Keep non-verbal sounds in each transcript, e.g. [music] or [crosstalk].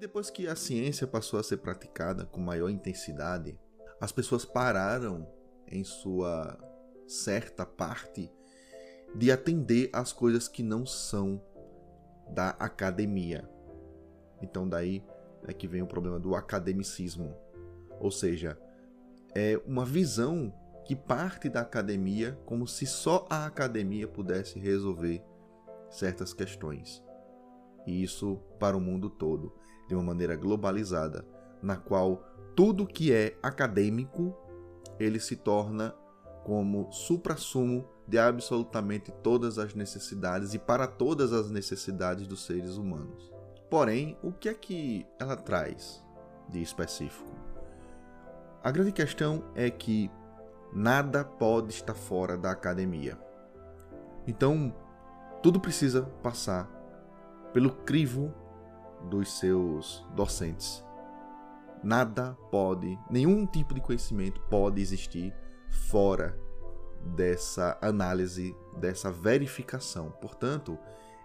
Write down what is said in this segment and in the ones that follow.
depois que a ciência passou a ser praticada com maior intensidade, as pessoas pararam em sua certa parte de atender às coisas que não são da academia. Então daí é que vem o problema do academicismo. Ou seja, é uma visão que parte da academia como se só a academia pudesse resolver certas questões. E isso para o mundo todo, de uma maneira globalizada, na qual tudo que é acadêmico ele se torna como supra-sumo de absolutamente todas as necessidades e para todas as necessidades dos seres humanos. Porém, o que é que ela traz de específico? A grande questão é que nada pode estar fora da academia. Então, tudo precisa passar pelo crivo dos seus docentes. Nada pode, nenhum tipo de conhecimento pode existir fora dessa análise, dessa verificação. Portanto,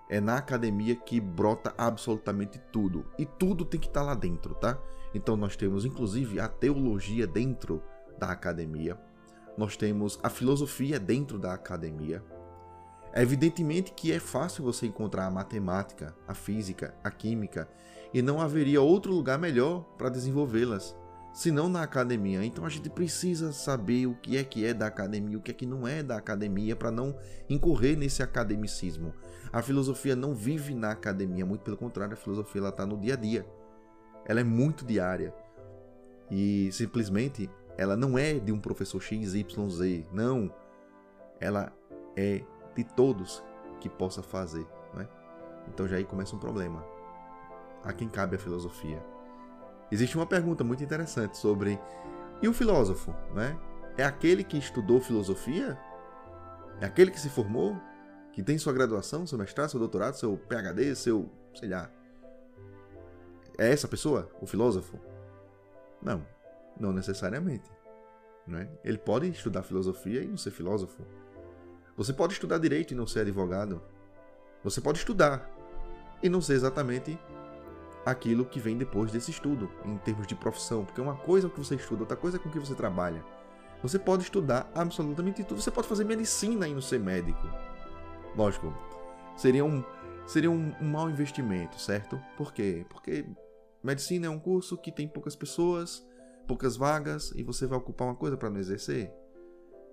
é na academia que brota absolutamente tudo. E tudo tem que estar lá dentro, tá? Então nós temos inclusive a teologia dentro da academia. Nós temos a filosofia dentro da academia. É evidentemente que é fácil você encontrar a matemática, a física, a química, e não haveria outro lugar melhor para desenvolvê-las senão na academia. Então a gente precisa saber o que é que é da academia, o que é que não é da academia, para não incorrer nesse academicismo. A filosofia não vive na academia, muito pelo contrário, a filosofia está no dia a dia. Ela é muito diária. E simplesmente ela não é de um professor XYZ, não. Ela é de todos que possa fazer. Né? Então já aí começa um problema. A quem cabe a filosofia? Existe uma pergunta muito interessante sobre e o filósofo, né? É aquele que estudou filosofia? É aquele que se formou? Que tem sua graduação, seu mestrado, seu doutorado, seu PhD, seu, sei lá. É essa pessoa, o filósofo? Não, não necessariamente. Né? Ele pode estudar filosofia e não ser filósofo. Você pode estudar direito e não ser advogado. Você pode estudar e não ser exatamente aquilo que vem depois desse estudo, em termos de profissão, porque uma coisa é o que você estuda, outra coisa é com que você trabalha. Você pode estudar absolutamente tudo, você pode fazer medicina e não ser médico. Lógico, seria um, seria um, um mau investimento, certo? Por quê? Porque medicina é um curso que tem poucas pessoas, poucas vagas, e você vai ocupar uma coisa para não exercer,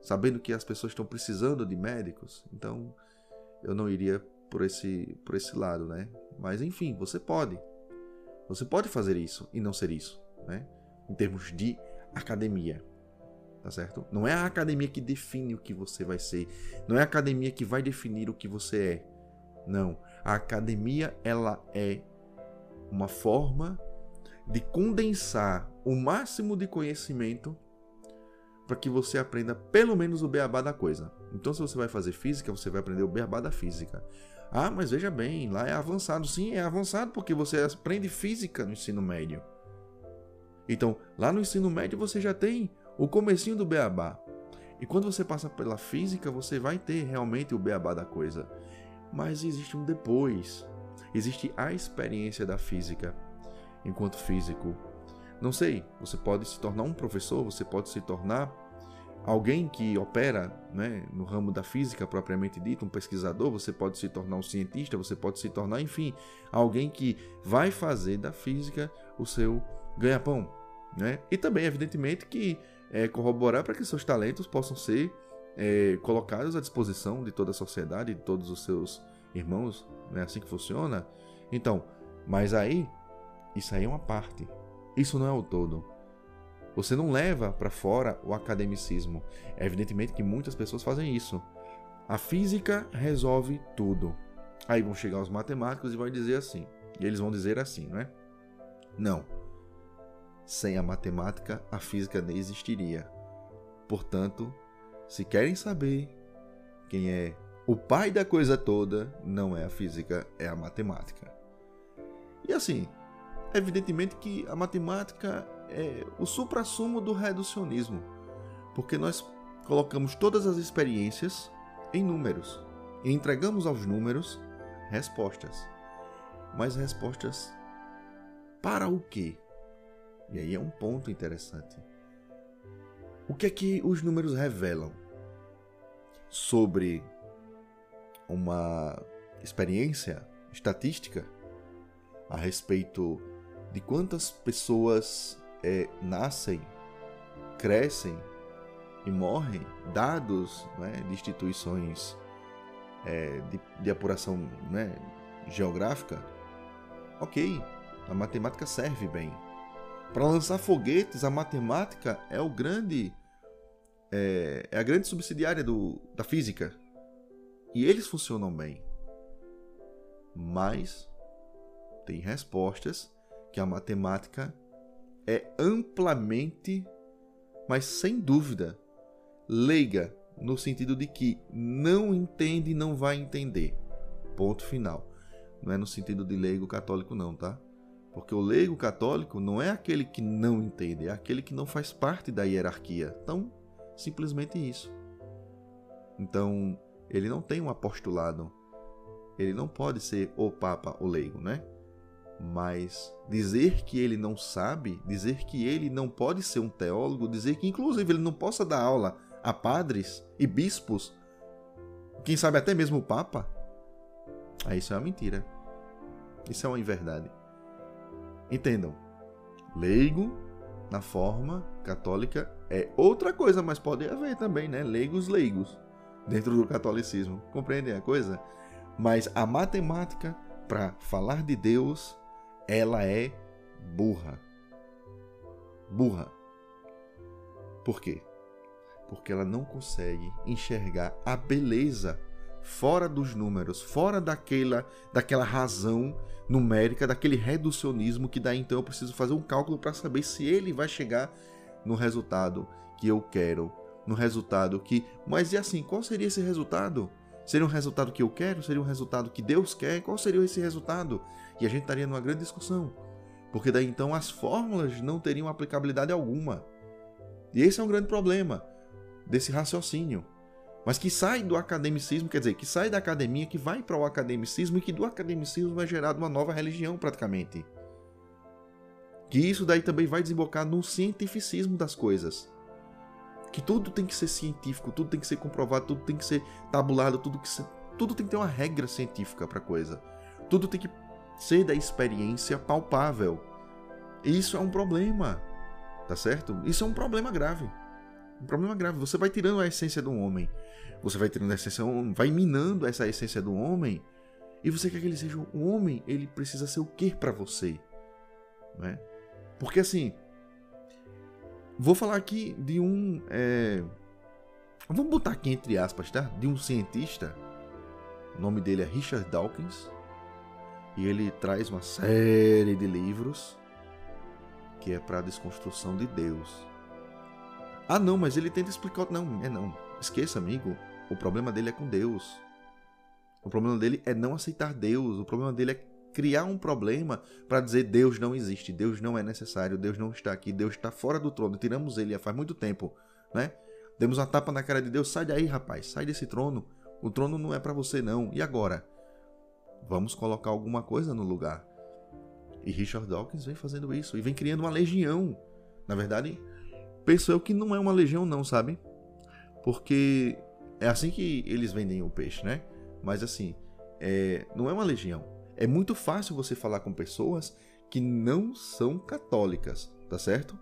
sabendo que as pessoas estão precisando de médicos. Então, eu não iria por esse, por esse lado, né? Mas enfim, você pode. Você pode fazer isso e não ser isso, né? Em termos de academia. Tá certo? Não é a academia que define o que você vai ser. Não é a academia que vai definir o que você é. Não. A academia, ela é uma forma de condensar o máximo de conhecimento para que você aprenda pelo menos o beabá da coisa. Então, se você vai fazer física, você vai aprender o beabá da física. Ah, mas veja bem, lá é avançado. Sim, é avançado porque você aprende física no ensino médio. Então, lá no ensino médio você já tem o comecinho do beabá. E quando você passa pela física, você vai ter realmente o beabá da coisa. Mas existe um depois. Existe a experiência da física enquanto físico. Não sei, você pode se tornar um professor, você pode se tornar alguém que opera né, no ramo da física propriamente dito, um pesquisador, você pode se tornar um cientista, você pode se tornar, enfim, alguém que vai fazer da física o seu ganha-pão. Né? E também, evidentemente, que é, corroborar para que seus talentos possam ser é, colocados à disposição de toda a sociedade, de todos os seus irmãos, é né? assim que funciona. Então, mas aí, isso aí é uma parte. Isso não é o todo. Você não leva para fora o academicismo. É evidentemente que muitas pessoas fazem isso. A física resolve tudo. Aí vão chegar os matemáticos e vão dizer assim. E eles vão dizer assim, não é? Não. Sem a matemática, a física nem existiria. Portanto, se querem saber quem é o pai da coisa toda, não é a física, é a matemática. E assim, evidentemente que a matemática é o supra-sumo do reducionismo, porque nós colocamos todas as experiências em números e entregamos aos números respostas. Mas respostas Para o quê? E aí é um ponto interessante. O que é que os números revelam sobre uma experiência estatística a respeito de quantas pessoas é, nascem, crescem e morrem, dados né, de instituições é, de, de, apuração né, geográfica, ok, a matemática serve bem. Para lançar foguetes, a matemática é o grande é, é a grande subsidiária do, da física. E eles funcionam bem. Mas tem respostas que a matemática é amplamente, mas sem dúvida, leiga no sentido de que não entende e não vai entender. Ponto final. Não é no sentido de leigo católico não, tá? Porque o leigo católico não é aquele que não entende, é aquele que não faz parte da hierarquia. Então, simplesmente isso. Então, ele não tem um apostolado. Ele não pode ser o papa o leigo, né? Mas dizer que ele não sabe, dizer que ele não pode ser um teólogo, dizer que inclusive ele não possa dar aula a padres e bispos, quem sabe até mesmo o papa, aí isso é uma mentira. Isso é uma inverdade. Entendam, leigo na forma católica é outra coisa, mas pode haver também, né? Leigos, leigos dentro do catolicismo. Compreendem a coisa? Mas a matemática para falar de Deus, ela é burra. Burra. Por quê? Porque ela não consegue enxergar a beleza fora dos números, fora daquela, daquela razão numérica, daquele reducionismo que daí então eu preciso fazer um cálculo para saber se ele vai chegar no resultado que eu quero, no resultado que, mas e assim, qual seria esse resultado? Seria um resultado que eu quero? Seria um resultado que Deus quer? Qual seria esse resultado? E a gente estaria numa grande discussão. Porque daí então as fórmulas não teriam aplicabilidade alguma. E esse é um grande problema desse raciocínio mas que sai do academicismo, quer dizer, que sai da academia, que vai para o academicismo e que do academicismo vai gerar uma nova religião praticamente. Que isso daí também vai desembocar no cientificismo das coisas. Que tudo tem que ser científico, tudo tem que ser comprovado, tudo tem que ser tabulado, tudo, que ser, tudo tem que ter uma regra científica para coisa. Tudo tem que ser da experiência palpável. Isso é um problema, tá certo? Isso é um problema grave. Um problema grave. Você vai tirando a essência do homem. Você vai tirando a essência vai minando essa essência do homem. E você quer que ele seja um homem, ele precisa ser o que para você? Né? Porque assim, vou falar aqui de um. É... Vamos botar aqui entre aspas, tá? De um cientista. O nome dele é Richard Dawkins. E ele traz uma série de livros que é para a desconstrução de Deus. Ah, não, mas ele tenta explicar. Não, é não. Esqueça, amigo. O problema dele é com Deus. O problema dele é não aceitar Deus. O problema dele é criar um problema para dizer Deus não existe, Deus não é necessário, Deus não está aqui, Deus está fora do trono. Tiramos ele faz muito tempo, né? Demos uma tapa na cara de Deus. Sai daí, rapaz. Sai desse trono. O trono não é para você não. E agora? Vamos colocar alguma coisa no lugar. E Richard Dawkins vem fazendo isso e vem criando uma legião. Na verdade, penso eu que não é uma legião, não, sabe? Porque é assim que eles vendem o peixe, né? Mas assim, é, não é uma legião. É muito fácil você falar com pessoas que não são católicas, tá certo?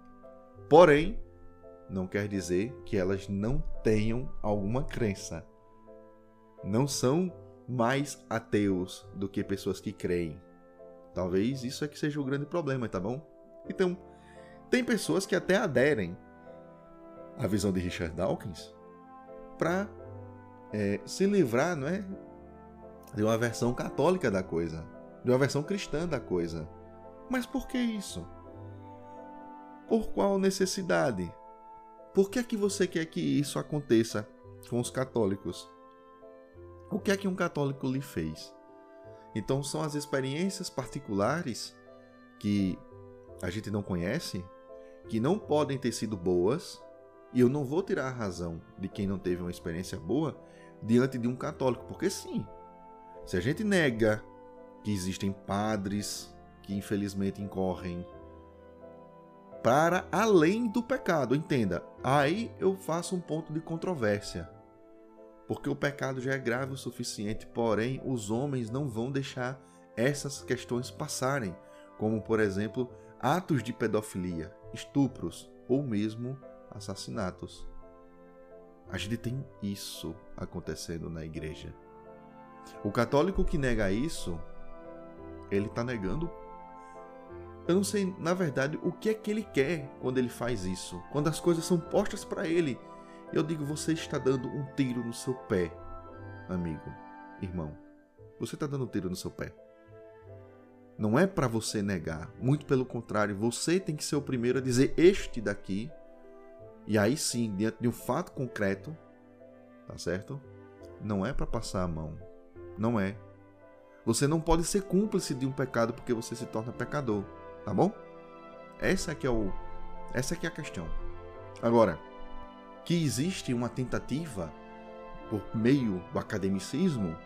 Porém, não quer dizer que elas não tenham alguma crença. Não são mais ateus do que pessoas que creem. Talvez isso é que seja o grande problema, tá bom? Então, tem pessoas que até aderem a visão de Richard Dawkins para é, se livrar, não é, de uma versão católica da coisa, de uma versão cristã da coisa. Mas por que isso? Por qual necessidade? Por que é que você quer que isso aconteça com os católicos? O que é que um católico lhe fez? Então são as experiências particulares que a gente não conhece, que não podem ter sido boas, e eu não vou tirar a razão de quem não teve uma experiência boa diante de um católico, porque sim, se a gente nega que existem padres que infelizmente incorrem para além do pecado. Entenda, aí eu faço um ponto de controvérsia. Porque o pecado já é grave o suficiente, porém os homens não vão deixar essas questões passarem, como por exemplo atos de pedofilia, estupros ou mesmo assassinatos. A gente tem isso acontecendo na igreja. O católico que nega isso, ele está negando eu não sei, na verdade, o que é que ele quer quando ele faz isso. Quando as coisas são postas para ele. Eu digo, você está dando um tiro no seu pé, amigo, irmão. Você está dando um tiro no seu pé. Não é para você negar, muito pelo contrário, você tem que ser o primeiro a dizer este daqui. E aí sim, diante de um fato concreto, tá certo? Não é para passar a mão. Não é. Você não pode ser cúmplice de um pecado porque você se torna pecador tá bom? Essa aqui é o essa aqui é a questão. Agora, que existe uma tentativa por meio do academicismo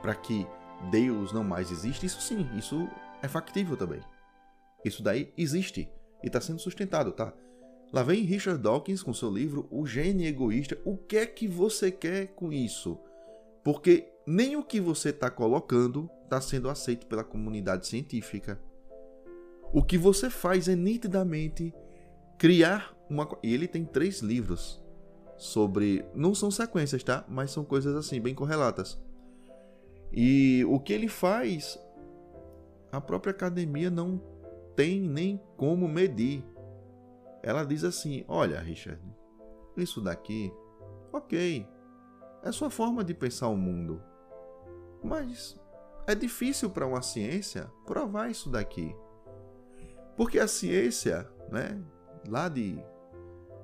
para que Deus não mais existe, isso sim, isso é factível também. Isso daí existe e está sendo sustentado, tá? Lá vem Richard Dawkins com seu livro O Gênio Egoísta. O que é que você quer com isso? Porque nem o que você está colocando está sendo aceito pela comunidade científica. O que você faz é nitidamente criar uma. Ele tem três livros sobre. Não são sequências, tá? Mas são coisas assim, bem correlatas. E o que ele faz, a própria academia não tem nem como medir. Ela diz assim: Olha, Richard, isso daqui, ok, é sua forma de pensar o mundo. Mas é difícil para uma ciência provar isso daqui. Porque a ciência, né, lá de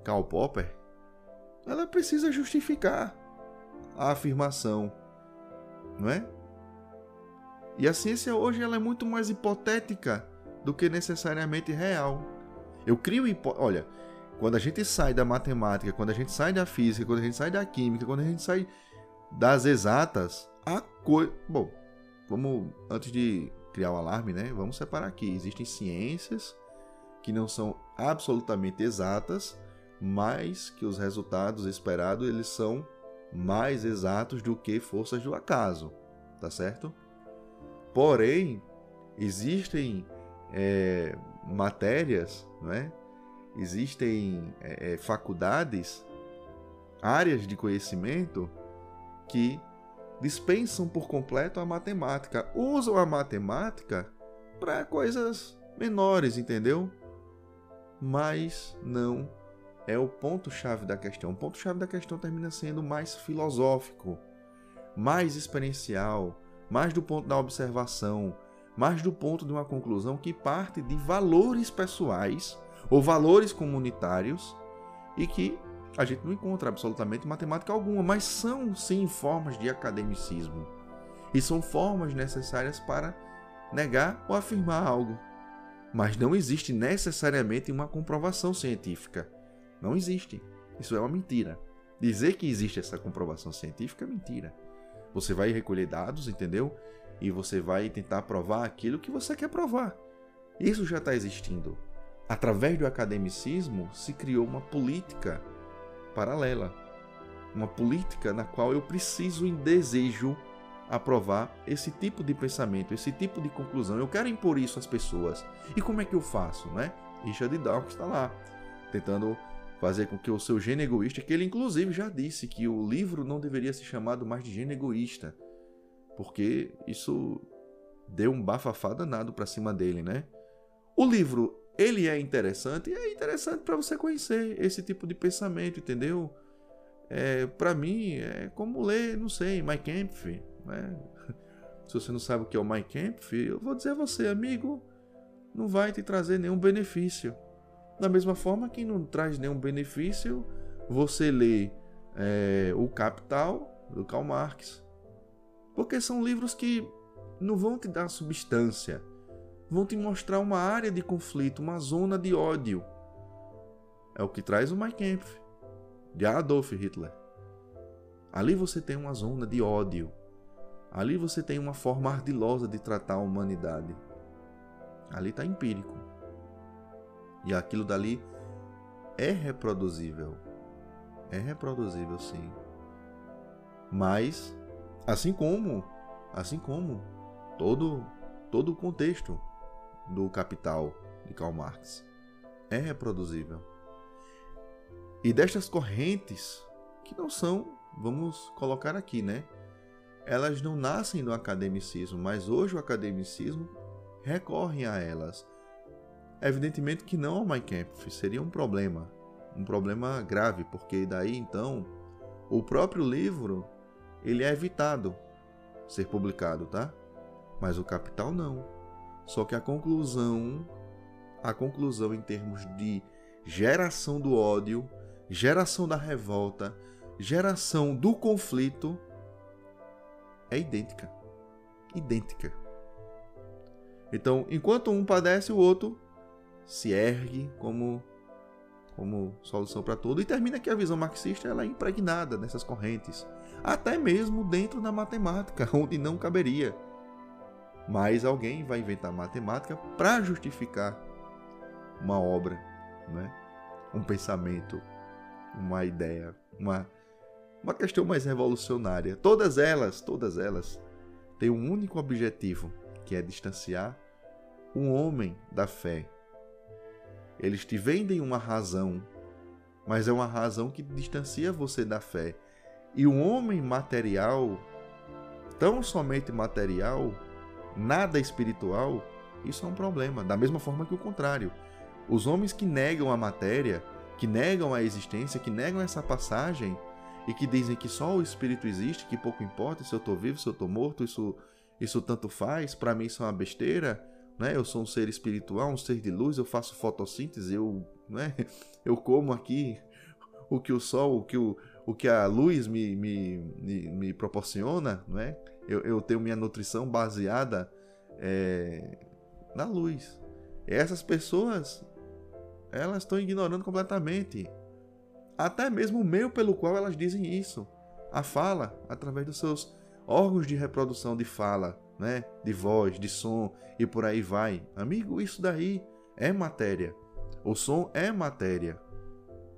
Karl Popper, ela precisa justificar a afirmação, não é? E a ciência hoje ela é muito mais hipotética do que necessariamente real. Eu crio hipo... olha, quando a gente sai da matemática, quando a gente sai da física, quando a gente sai da química, quando a gente sai das exatas, a coisa, bom, vamos antes de criar o alarme, né? Vamos separar aqui. Existem ciências que não são absolutamente exatas, mas que os resultados esperados eles são mais exatos do que forças do acaso, tá certo? Porém, existem é, matérias, né? existem é, é faculdades, áreas de conhecimento que dispensam por completo a matemática, usam a matemática para coisas menores, entendeu? Mas não é o ponto-chave da questão. O ponto-chave da questão termina sendo mais filosófico, mais experiencial, mais do ponto da observação, mais do ponto de uma conclusão que parte de valores pessoais ou valores comunitários e que a gente não encontra absolutamente matemática alguma, mas são sim formas de academicismo. E são formas necessárias para negar ou afirmar algo. Mas não existe necessariamente uma comprovação científica. Não existe. Isso é uma mentira. Dizer que existe essa comprovação científica é mentira. Você vai recolher dados, entendeu? E você vai tentar provar aquilo que você quer provar. Isso já está existindo. Através do academicismo se criou uma política paralela. Uma política na qual eu preciso e desejo aprovar esse tipo de pensamento, esse tipo de conclusão. Eu quero impor isso às pessoas. E como é que eu faço, né? Richard Dawkins está lá, tentando fazer com que o seu gênio egoísta, que ele inclusive já disse que o livro não deveria ser chamado mais de gênio egoísta, porque isso deu um bafafá danado para cima dele, né? O livro ele é interessante é interessante para você conhecer esse tipo de pensamento, entendeu? É, para mim é como ler, não sei, My Kampf, né? [laughs] Se você não sabe o que é o My Kampf, eu vou dizer a você, amigo, não vai te trazer nenhum benefício. Da mesma forma que não traz nenhum benefício você lê é, O Capital do Karl Marx, porque são livros que não vão te dar substância vão te mostrar uma área de conflito, uma zona de ódio. É o que traz o Mein Kampf, de Adolf Hitler. Ali você tem uma zona de ódio. Ali você tem uma forma ardilosa de tratar a humanidade. Ali está empírico. E aquilo dali é reproduzível. É reproduzível, sim. Mas, assim como, assim como todo todo o contexto do Capital de Karl Marx é reproduzível. E destas correntes que não são, vamos colocar aqui, né? Elas não nascem do academicismo, mas hoje o academicismo recorre a elas. Evidentemente que não ao Mein seria um problema, um problema grave, porque daí então o próprio livro ele é evitado ser publicado, tá? Mas o capital não. Só que a conclusão, a conclusão em termos de geração do ódio, geração da revolta, geração do conflito é idêntica. Idêntica. Então, enquanto um padece, o outro se ergue como como solução para tudo e termina que a visão marxista ela é impregnada nessas correntes, até mesmo dentro da matemática, [laughs] onde não caberia. Mas alguém vai inventar matemática para justificar uma obra, né? um pensamento, uma ideia, uma, uma questão mais revolucionária. Todas elas, todas elas, têm um único objetivo, que é distanciar um homem da fé. Eles te vendem uma razão, mas é uma razão que distancia você da fé. E o homem material, tão somente material, nada espiritual, isso é um problema. Da mesma forma que o contrário. Os homens que negam a matéria, que negam a existência, que negam essa passagem e que dizem que só o espírito existe, que pouco importa se eu estou vivo, se eu estou morto, isso, isso tanto faz, para mim isso é uma besteira, né? Eu sou um ser espiritual, um ser de luz, eu faço fotossíntese, eu, né? [laughs] eu como aqui o que o sol, o que, o, o que a luz me, me, me, me proporciona, não é? eu, eu tenho minha nutrição baseada é, na luz. E essas pessoas, elas estão ignorando completamente até mesmo o meio pelo qual elas dizem isso. A fala, através dos seus órgãos de reprodução de fala, né? de voz, de som e por aí vai. Amigo, isso daí é matéria. O som é matéria,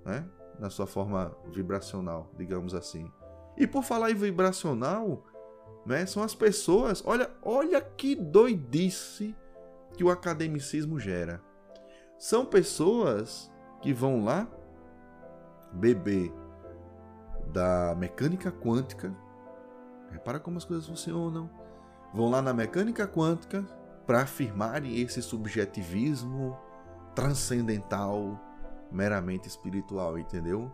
né? na sua forma vibracional, digamos assim. E por falar em vibracional, né? São as pessoas. Olha, olha que doidice que o academicismo gera. São pessoas que vão lá beber da mecânica quântica. Repara como as coisas funcionam. Vão lá na mecânica quântica para afirmarem esse subjetivismo transcendental, meramente espiritual, entendeu?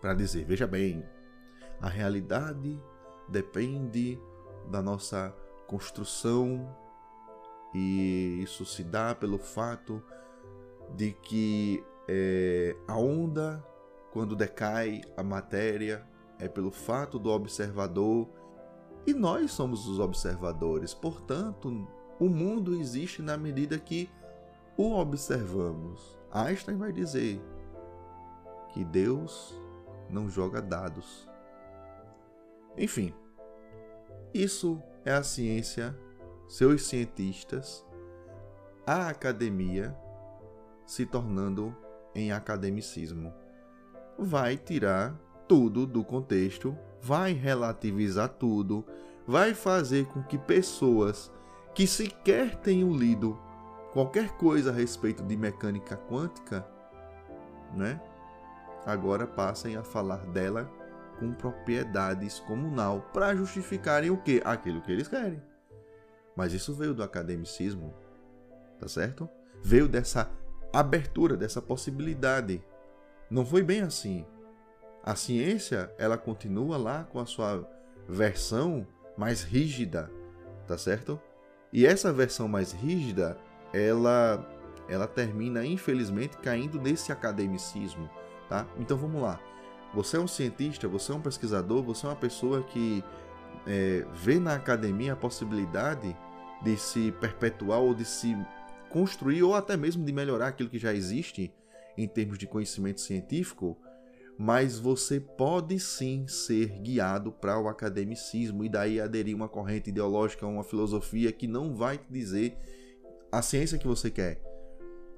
Para dizer, veja bem, a realidade depende da nossa construção e isso se dá pelo fato de que é, a onda, quando decai a matéria, é pelo fato do observador e nós somos os observadores. Portanto, o mundo existe na medida que o observamos. Einstein vai dizer que Deus não joga dados. Enfim, isso é a ciência, seus cientistas, a academia se tornando em academicismo. Vai tirar tudo do contexto, vai relativizar tudo, vai fazer com que pessoas que sequer tenham lido qualquer coisa a respeito de mecânica quântica, né? Agora passem a falar dela com propriedades comunal para justificarem o que? Aquilo que eles querem. Mas isso veio do academicismo, tá certo? Veio dessa abertura, dessa possibilidade. Não foi bem assim. A ciência, ela continua lá com a sua versão mais rígida, tá certo? E essa versão mais rígida, ela ela termina infelizmente caindo nesse academicismo, tá? Então vamos lá. Você é um cientista, você é um pesquisador, você é uma pessoa que é, vê na academia a possibilidade de se perpetuar ou de se construir ou até mesmo de melhorar aquilo que já existe em termos de conhecimento científico, mas você pode sim ser guiado para o academicismo e daí aderir uma corrente ideológica, uma filosofia que não vai te dizer a ciência que você quer.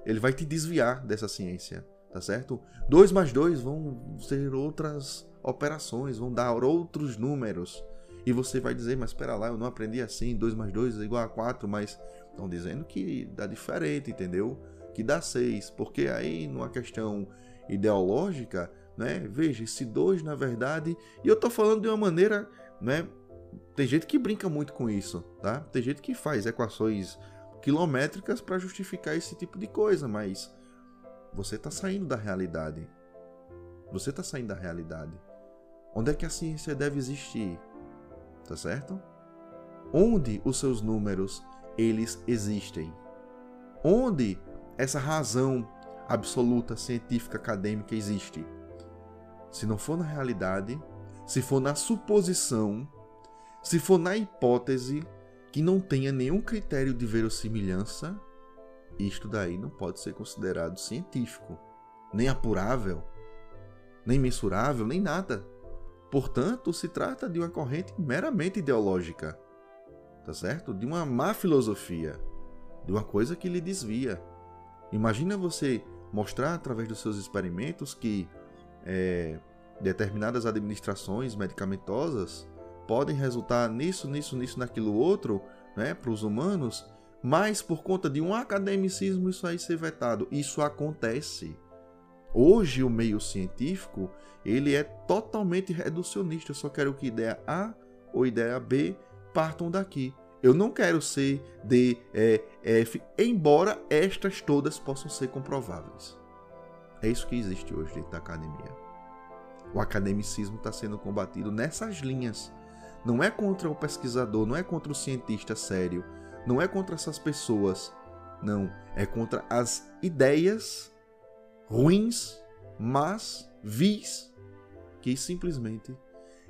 Ele vai te desviar dessa ciência, tá certo? 2 mais 2 vão ser outras operações, vão dar outros números. E você vai dizer, mas espera lá, eu não aprendi assim, 2 mais 2 é igual a 4, mas estão dizendo que dá diferente, entendeu? Que dá 6, porque aí numa questão ideológica, né? Veja, esse 2 na verdade, e eu tô falando de uma maneira, né? Tem gente que brinca muito com isso, tá? Tem gente que faz equações quilométricas para justificar esse tipo de coisa, mas você está saindo da realidade. Você está saindo da realidade. Onde é que a ciência deve existir? Tá certo? Onde os seus números eles existem? Onde essa razão absoluta científica acadêmica existe? Se não for na realidade, se for na suposição, se for na hipótese que não tenha nenhum critério de verossimilhança, isto daí não pode ser considerado científico, nem apurável, nem mensurável, nem nada. Portanto, se trata de uma corrente meramente ideológica, tá certo? De uma má filosofia, de uma coisa que lhe desvia. Imagina você mostrar através dos seus experimentos que é, determinadas administrações medicamentosas podem resultar nisso, nisso, nisso, naquilo outro, né, para os humanos, mas por conta de um academicismo isso aí ser vetado. Isso acontece. Hoje o meio científico ele é totalmente reducionista. Eu só quero que ideia A ou ideia B partam daqui. Eu não quero C, D, E, F, embora estas todas possam ser comprováveis. É isso que existe hoje dentro da academia. O academicismo está sendo combatido nessas linhas. Não é contra o pesquisador, não é contra o cientista sério, não é contra essas pessoas. Não, é contra as ideias ruins, mas vis, que simplesmente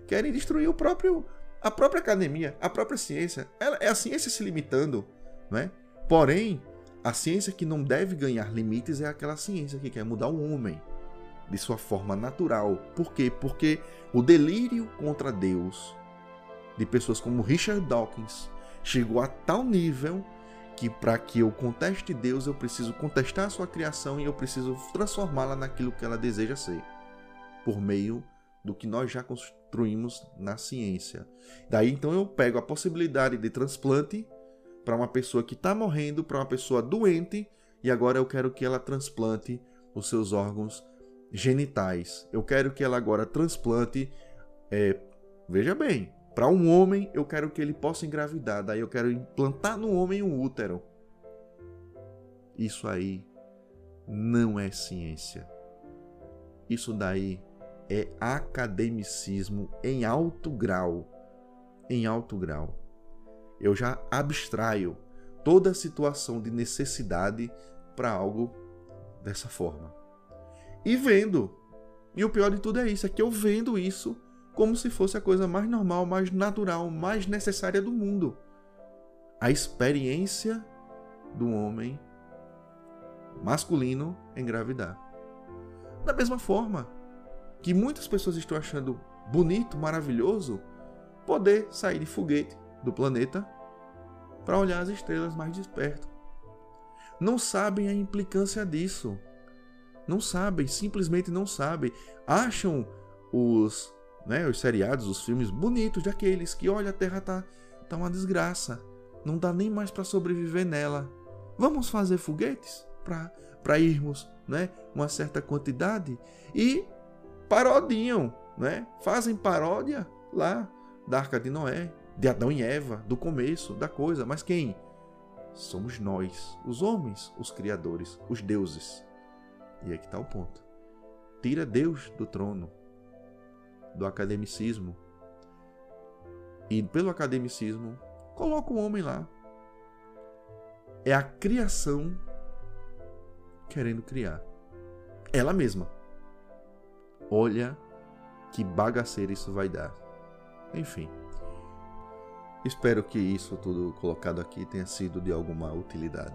querem destruir o próprio a própria academia, a própria ciência. Ela, é a ciência se limitando, não é? Porém, a ciência que não deve ganhar limites é aquela ciência que quer mudar o homem de sua forma natural. Por quê? Porque o delírio contra Deus de pessoas como Richard Dawkins chegou a tal nível que para que eu conteste Deus, eu preciso contestar a sua criação e eu preciso transformá-la naquilo que ela deseja ser, por meio do que nós já construímos na ciência. Daí então eu pego a possibilidade de transplante para uma pessoa que está morrendo, para uma pessoa doente, e agora eu quero que ela transplante os seus órgãos genitais. Eu quero que ela agora transplante, é, veja bem, para um homem, eu quero que ele possa engravidar. Daí eu quero implantar no homem um útero. Isso aí não é ciência. Isso daí é academicismo em alto grau. Em alto grau. Eu já abstraio toda a situação de necessidade para algo dessa forma. E vendo. E o pior de tudo é isso, é que eu vendo isso como se fosse a coisa mais normal, mais natural, mais necessária do mundo. A experiência do homem masculino engravidar. Da mesma forma que muitas pessoas estão achando bonito, maravilhoso, poder sair de foguete do planeta para olhar as estrelas mais de perto. Não sabem a implicância disso. Não sabem, simplesmente não sabem. Acham os né, os seriados, os filmes bonitos daqueles que, olha, a Terra tá, tá uma desgraça, não dá nem mais para sobreviver nela. Vamos fazer foguetes para irmos, né, uma certa quantidade e parodiam, né? Fazem paródia lá da Arca de Noé, de Adão e Eva, do começo da coisa, mas quem? Somos nós, os homens, os criadores, os deuses. E aqui está o ponto. Tira Deus do trono, do academicismo. E pelo academicismo, coloca o homem lá. É a criação querendo criar. Ela mesma. Olha que bagaceira isso vai dar. Enfim. Espero que isso tudo colocado aqui tenha sido de alguma utilidade.